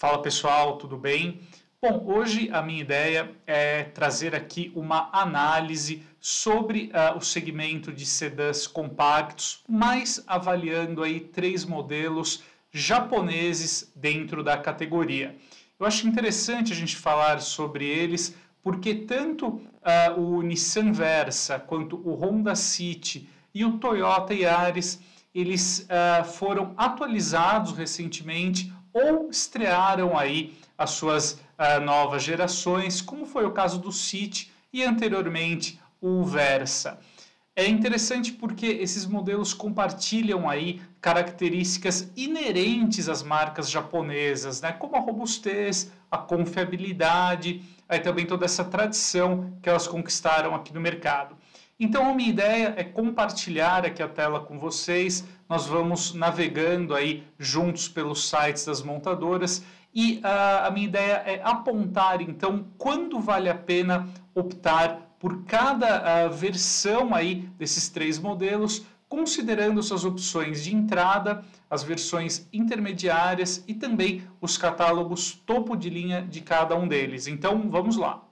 Fala pessoal, tudo bem? Bom, hoje a minha ideia é trazer aqui uma análise sobre uh, o segmento de sedãs compactos, mas avaliando aí três modelos japoneses dentro da categoria. Eu acho interessante a gente falar sobre eles porque tanto uh, o Nissan Versa quanto o Honda City e o Toyota Yaris eles uh, foram atualizados recentemente ou estrearam aí as suas uh, novas gerações, como foi o caso do City e anteriormente o Versa. É interessante porque esses modelos compartilham aí características inerentes às marcas japonesas, né? como a robustez, a confiabilidade, aí também toda essa tradição que elas conquistaram aqui no mercado. Então, a minha ideia é compartilhar aqui a tela com vocês. Nós vamos navegando aí juntos pelos sites das montadoras e uh, a minha ideia é apontar então quando vale a pena optar por cada uh, versão aí desses três modelos, considerando suas opções de entrada, as versões intermediárias e também os catálogos topo de linha de cada um deles. Então, vamos lá.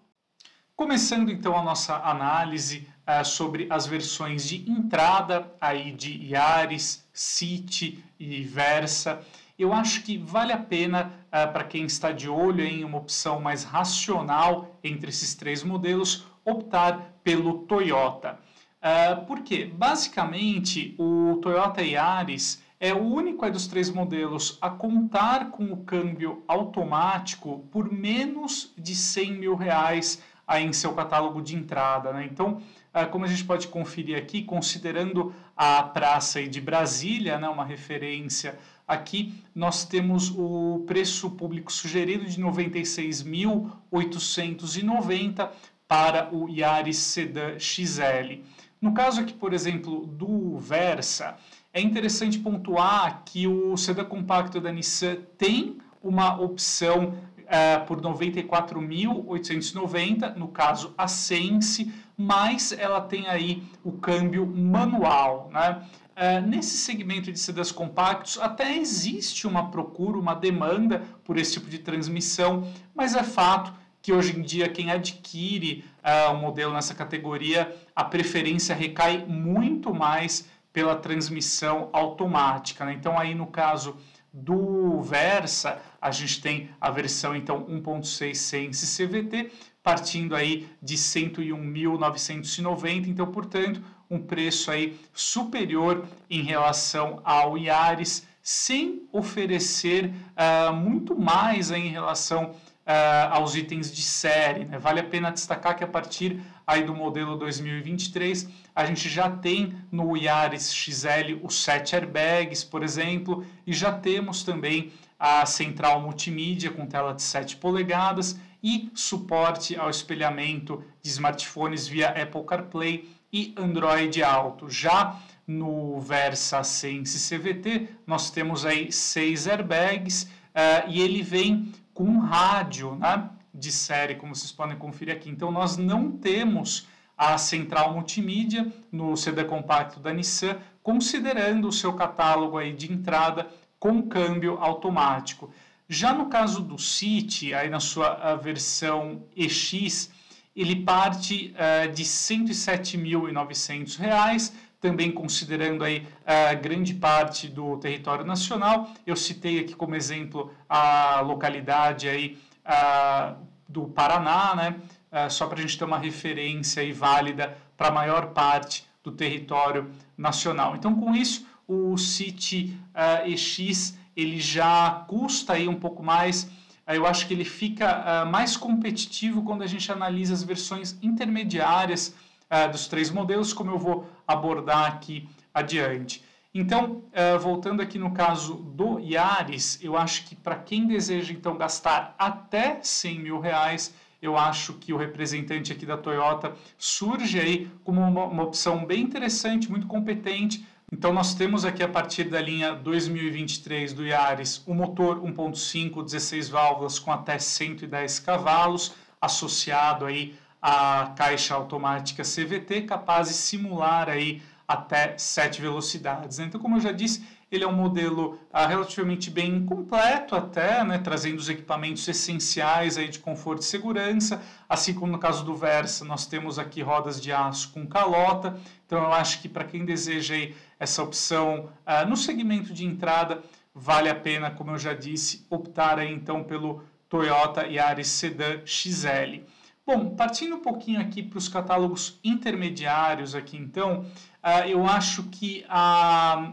Começando então a nossa análise uh, sobre as versões de entrada aí de Yaris, City e Versa, eu acho que vale a pena uh, para quem está de olho em uma opção mais racional entre esses três modelos optar pelo Toyota. Uh, por quê? Basicamente, o Toyota Yaris é o único dos três modelos a contar com o câmbio automático por menos de 100 mil reais aí em seu catálogo de entrada. Né? Então, ah, como a gente pode conferir aqui, considerando a praça de Brasília, né, uma referência aqui, nós temos o preço público sugerido de 96.890 para o Yaris Sedan XL. No caso aqui, por exemplo, do Versa, é interessante pontuar que o sedã compacto da Nissan tem uma opção uh, por 94.890, no caso a Sense, mas ela tem aí o câmbio manual, né? Uh, nesse segmento de sedãs compactos, até existe uma procura, uma demanda por esse tipo de transmissão, mas é fato que hoje em dia quem adquire uh, um modelo nessa categoria, a preferência recai muito mais pela transmissão automática. Né? Então, aí no caso do Versa, a gente tem a versão então 1.6 Sense CVT, partindo aí de 101.990, então, portanto, um preço aí superior em relação ao Yaris, sem oferecer uh, muito mais em relação uh, aos itens de série. Né? Vale a pena destacar que a partir aí do modelo 2023, a gente já tem no Yaris XL os 7 airbags, por exemplo, e já temos também a central multimídia com tela de 7 polegadas e suporte ao espelhamento de smartphones via Apple CarPlay e Android Auto. Já no Versa Sense CVT, nós temos aí seis airbags uh, e ele vem com rádio né, de série, como vocês podem conferir aqui. Então, nós não temos a central multimídia no CD compacto da Nissan, considerando o seu catálogo aí de entrada com câmbio automático. Já no caso do City, aí na sua versão EX, ele parte uh, de R$ 107.900, também considerando aí uh, grande parte do território nacional. Eu citei aqui como exemplo a localidade aí uh, do Paraná, né? Uh, só para a gente ter uma referência aí válida para a maior parte do território nacional. Então, com isso, o City EX ele já custa aí um pouco mais. Eu acho que ele fica mais competitivo quando a gente analisa as versões intermediárias uh, dos três modelos, como eu vou abordar aqui adiante. Então, uh, voltando aqui no caso do Yaris, eu acho que para quem deseja então gastar até 100 mil reais, eu acho que o representante aqui da Toyota surge aí como uma, uma opção bem interessante, muito competente. Então nós temos aqui a partir da linha 2023 do Yaris o motor 1.5 16 válvulas com até 110 cavalos, associado aí a caixa automática CVT, capaz de simular aí até sete velocidades. Então, como eu já disse, ele é um modelo ah, relativamente bem completo até, né, trazendo os equipamentos essenciais aí de conforto e segurança, assim como no caso do Versa, nós temos aqui rodas de aço com calota, então eu acho que para quem deseja aí essa opção ah, no segmento de entrada, vale a pena, como eu já disse, optar aí então pelo Toyota Yaris Sedan XL. Bom, partindo um pouquinho aqui para os catálogos intermediários aqui, então, uh, eu acho que a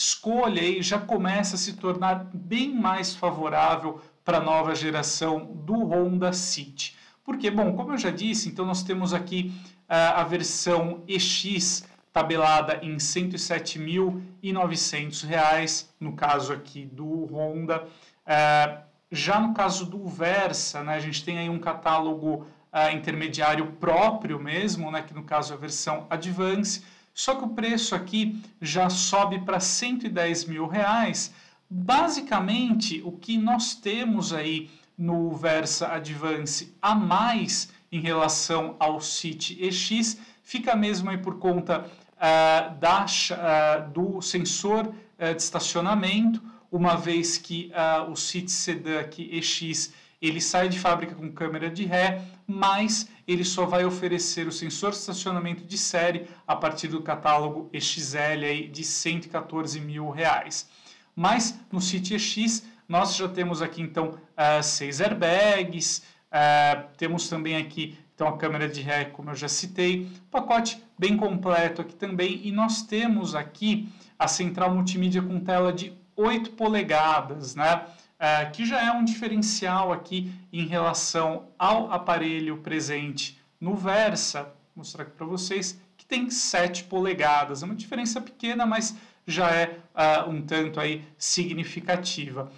escolha aí já começa a se tornar bem mais favorável para a nova geração do Honda City. Porque, bom, como eu já disse, então nós temos aqui uh, a versão EX tabelada em R$ 107.900, no caso aqui do Honda. Uh, já no caso do Versa, né, a gente tem aí um catálogo uh, intermediário próprio mesmo, né, que no caso é a versão Advance, só que o preço aqui já sobe para 110 mil reais. Basicamente, o que nós temos aí no Versa Advance a mais em relação ao City EX fica mesmo aí por conta uh, da, uh, do sensor uh, de estacionamento, uma vez que o City Sedan EX ele sai de fábrica com câmera de ré, mas ele só vai oferecer o sensor de estacionamento de série a partir do catálogo EXL aí de 114 mil reais. Mas no City EX nós já temos aqui então uh, seis airbags, uh, temos também aqui então a câmera de ré, como eu já citei, pacote bem completo aqui também e nós temos aqui a central multimídia com tela de 8 polegadas, né? É, que já é um diferencial aqui em relação ao aparelho presente no Versa. Vou mostrar aqui para vocês que tem 7 polegadas. É uma diferença pequena, mas já é uh, um tanto aí significativa.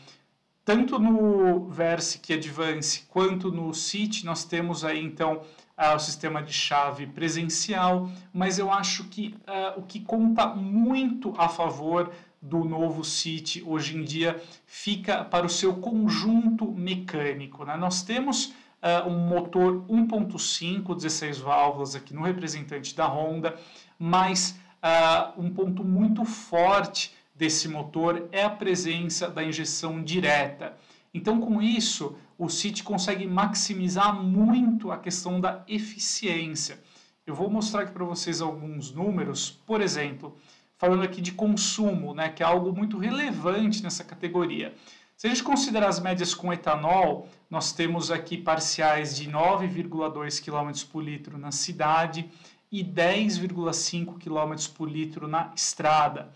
Tanto no Versic Advance quanto no City, nós temos aí então uh, o sistema de chave presencial, mas eu acho que uh, o que conta muito a favor do novo City hoje em dia fica para o seu conjunto mecânico. Né? Nós temos uh, um motor 1.5, 16 válvulas aqui no representante da Honda, mas uh, um ponto muito forte desse motor é a presença da injeção direta. Então, com isso, o City consegue maximizar muito a questão da eficiência. Eu vou mostrar aqui para vocês alguns números. Por exemplo, falando aqui de consumo, né, que é algo muito relevante nessa categoria. Se a gente considerar as médias com etanol, nós temos aqui parciais de 9,2 km por litro na cidade e 10,5 km por litro na estrada.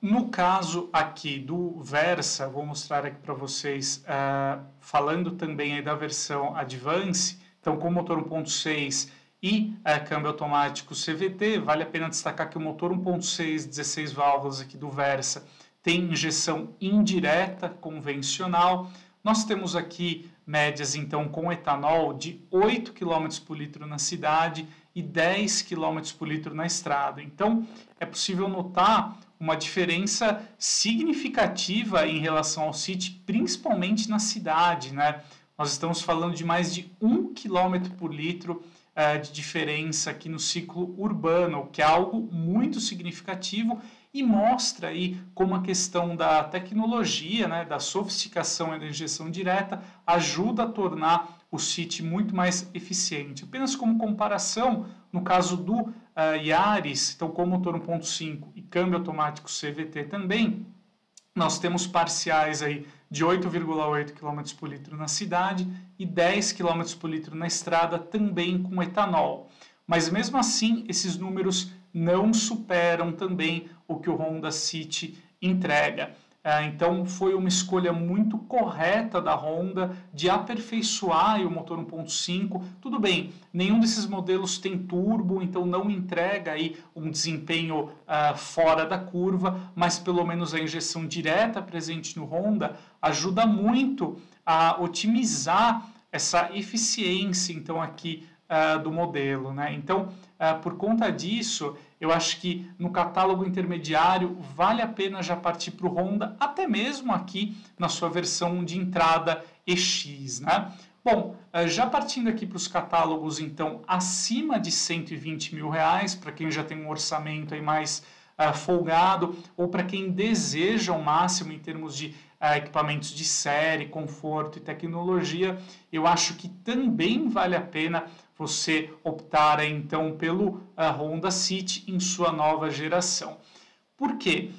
No caso aqui do Versa, vou mostrar aqui para vocês, uh, falando também da versão Advance, então com motor 1.6 e é, câmbio automático CVT. Vale a pena destacar que o motor 1.6, 16 válvulas aqui do Versa tem injeção indireta convencional. Nós temos aqui médias então com etanol de 8 km por litro na cidade e 10 km por litro na estrada. Então é possível notar uma diferença significativa em relação ao City, principalmente na cidade, né? Nós estamos falando de mais de 1 km por litro uh, de diferença aqui no ciclo urbano, que é algo muito significativo e mostra aí como a questão da tecnologia, né, da sofisticação da injeção direta ajuda a tornar o CIT muito mais eficiente. Apenas como comparação, no caso do uh, Yaris, então com motor 1.5 e câmbio automático CVT também, nós temos parciais aí de 8,8 km por litro na cidade e 10 km por litro na estrada, também com etanol. Mas mesmo assim, esses números não superam também o que o Honda City entrega. É, então foi uma escolha muito correta da Honda de aperfeiçoar o motor 1.5. Tudo bem, nenhum desses modelos tem turbo, então não entrega aí um desempenho uh, fora da curva, mas pelo menos a injeção direta presente no Honda ajuda muito a otimizar essa eficiência então aqui uh, do modelo, né? Então uh, por conta disso eu acho que no catálogo intermediário vale a pena já partir para o Honda, até mesmo aqui na sua versão de entrada EX, né? Bom, eh, já partindo aqui para os catálogos, então, acima de 120 mil reais, para quem já tem um orçamento aí mais folgado ou para quem deseja o máximo em termos de uh, equipamentos de série, conforto e tecnologia, eu acho que também vale a pena você optar então pelo Honda City em sua nova geração. Por quê?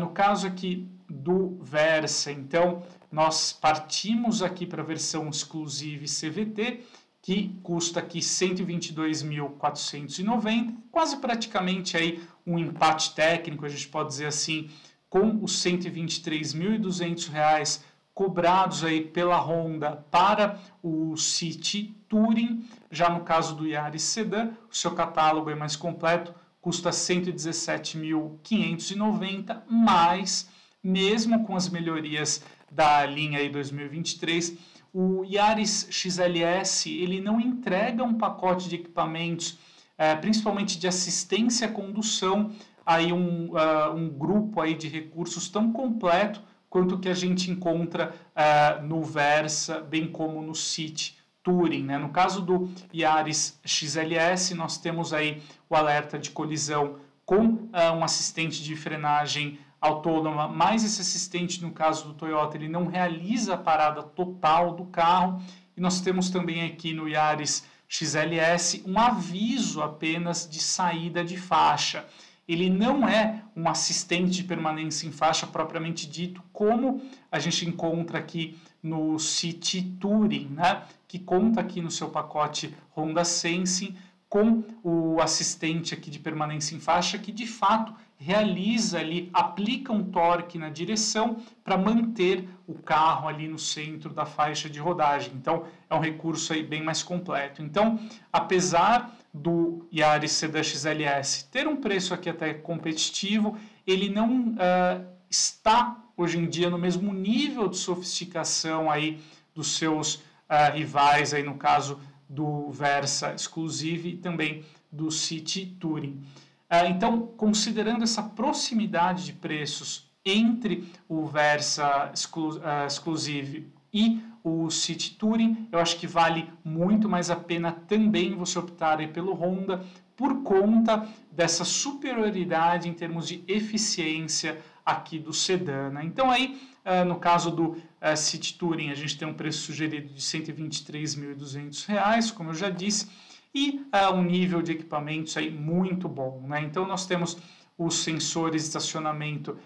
no caso aqui do Versa, então, nós partimos aqui para a versão exclusiva CVT, que custa aqui 122.490, quase praticamente aí um empate técnico, a gente pode dizer assim, com os 123.200 reais cobrados aí pela Honda para o City Touring. Já no caso do Yaris Sedan, o seu catálogo é mais completo, custa 117.590, mas mesmo com as melhorias da linha aí 2023, o Yaris XLS ele não entrega um pacote de equipamentos, é, principalmente de assistência à condução, aí um, uh, um grupo aí de recursos tão completo quanto que a gente encontra uh, no Versa, bem como no City Touring. Né? No caso do Yaris XLS, nós temos aí o alerta de colisão com uh, um assistente de frenagem autônoma, mas esse assistente, no caso do Toyota, ele não realiza a parada total do carro. E nós temos também aqui no Yaris XLS um aviso apenas de saída de faixa. Ele não é um assistente de permanência em faixa propriamente dito, como a gente encontra aqui no City Touring, né? que conta aqui no seu pacote Honda Sensing com o assistente aqui de permanência em faixa, que de fato realiza ali, aplica um torque na direção para manter o carro ali no centro da faixa de rodagem. Então, é um recurso aí bem mais completo. Então, apesar do Yaris Sedan XLS ter um preço aqui até competitivo, ele não uh, está hoje em dia no mesmo nível de sofisticação aí dos seus uh, rivais aí no caso do Versa Exclusive e também do City Touring. Ah, então, considerando essa proximidade de preços entre o Versa uh, Exclusive e o City Touring, eu acho que vale muito mais a pena também você optar pelo Honda por conta dessa superioridade em termos de eficiência aqui do sedã. Né? Então aí, uh, no caso do uh, City Touring, a gente tem um preço sugerido de R$ 123.200, como eu já disse, e uh, um nível de equipamentos aí muito bom. Né? Então, nós temos os sensores de estacionamento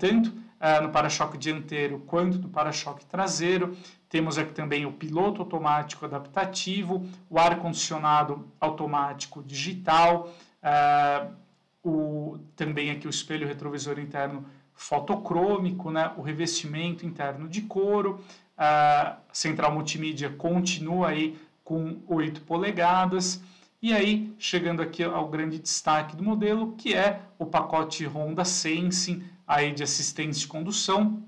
tanto no para-choque dianteiro quanto no para-choque traseiro. Temos aqui também o piloto automático adaptativo, o ar-condicionado automático digital, o, também aqui o espelho retrovisor interno fotocrômico, né? o revestimento interno de couro, a central multimídia continua aí com 8 polegadas. E aí, chegando aqui ao grande destaque do modelo, que é o pacote Honda Sensing aí de assistência de condução,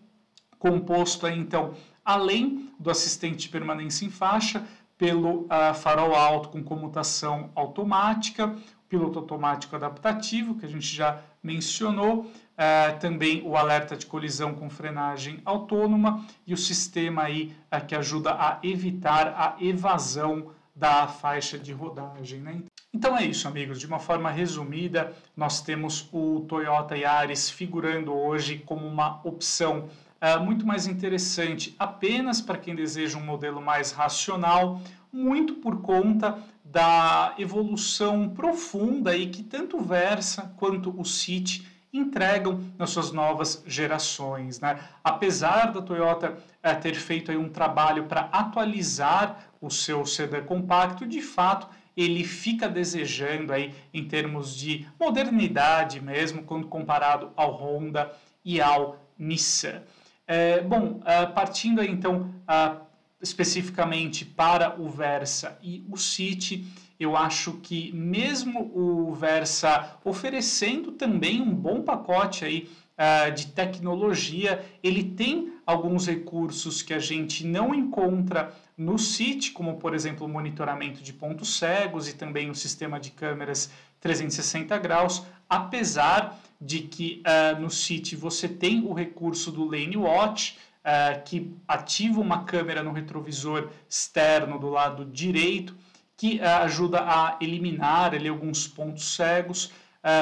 composto aí, então, além do assistente de permanência em faixa, pelo uh, farol alto com comutação automática, piloto automático adaptativo, que a gente já mencionou, uh, também o alerta de colisão com frenagem autônoma e o sistema aí uh, que ajuda a evitar a evasão da faixa de rodagem. Né? Então é isso, amigos. De uma forma resumida, nós temos o Toyota Yaris figurando hoje como uma opção uh, muito mais interessante apenas para quem deseja um modelo mais racional, muito por conta da evolução profunda aí que tanto Versa quanto o City entregam nas suas novas gerações. Né? Apesar da Toyota é, ter feito um trabalho para atualizar o seu sedã compacto, de fato ele fica desejando aí em termos de modernidade mesmo quando comparado ao Honda e ao Nissan. É, bom, uh, partindo aí, então uh, especificamente para o Versa e o City, eu acho que mesmo o Versa oferecendo também um bom pacote aí uh, de tecnologia, ele tem alguns recursos que a gente não encontra no City, como por exemplo o monitoramento de pontos cegos e também o sistema de câmeras 360 graus, apesar de que uh, no City você tem o recurso do Lane Watch, uh, que ativa uma câmera no retrovisor externo do lado direito, que uh, ajuda a eliminar ali, alguns pontos cegos,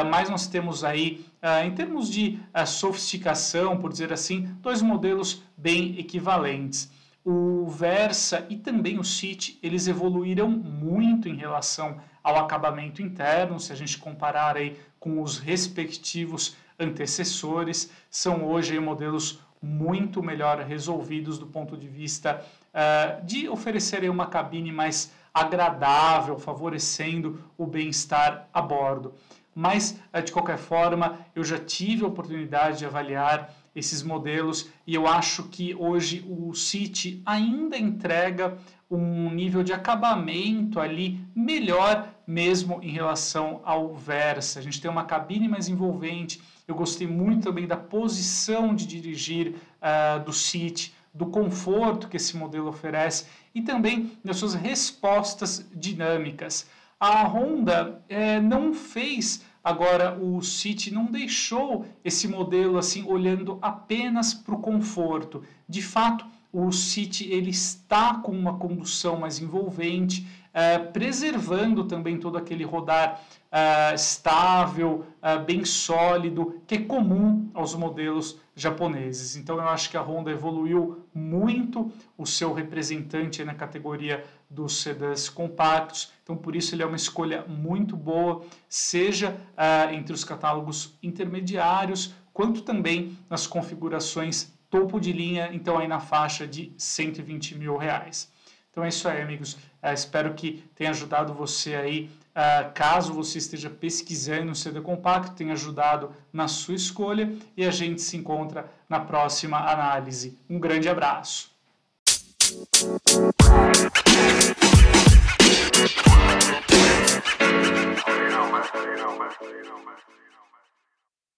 mas nós temos aí em termos de sofisticação, por dizer assim, dois modelos bem equivalentes. O Versa e também o City, eles evoluíram muito em relação ao acabamento interno, se a gente comparar aí com os respectivos antecessores, são hoje modelos muito melhor resolvidos do ponto de vista uh, de oferecerem uma cabine mais agradável, favorecendo o bem-estar a bordo. Mas, uh, de qualquer forma, eu já tive a oportunidade de avaliar esses modelos e eu acho que hoje o City ainda entrega um nível de acabamento ali melhor mesmo em relação ao Versa. A gente tem uma cabine mais envolvente. Eu gostei muito também da posição de dirigir uh, do City, do conforto que esse modelo oferece e também das suas respostas dinâmicas. A Honda eh, não fez Agora, o City não deixou esse modelo assim olhando apenas para o conforto. De fato, o City ele está com uma condução mais envolvente, é, preservando também todo aquele rodar é, estável, é, bem sólido, que é comum aos modelos japoneses. Então eu acho que a Honda evoluiu muito o seu representante na categoria dos sedãs compactos. Então por isso ele é uma escolha muito boa, seja entre os catálogos intermediários, quanto também nas configurações topo de linha, então aí na faixa de 120 mil reais. Então é isso aí, amigos. Uh, espero que tenha ajudado você aí. Uh, caso você esteja pesquisando um CD compacto, tenha ajudado na sua escolha e a gente se encontra na próxima análise. Um grande abraço.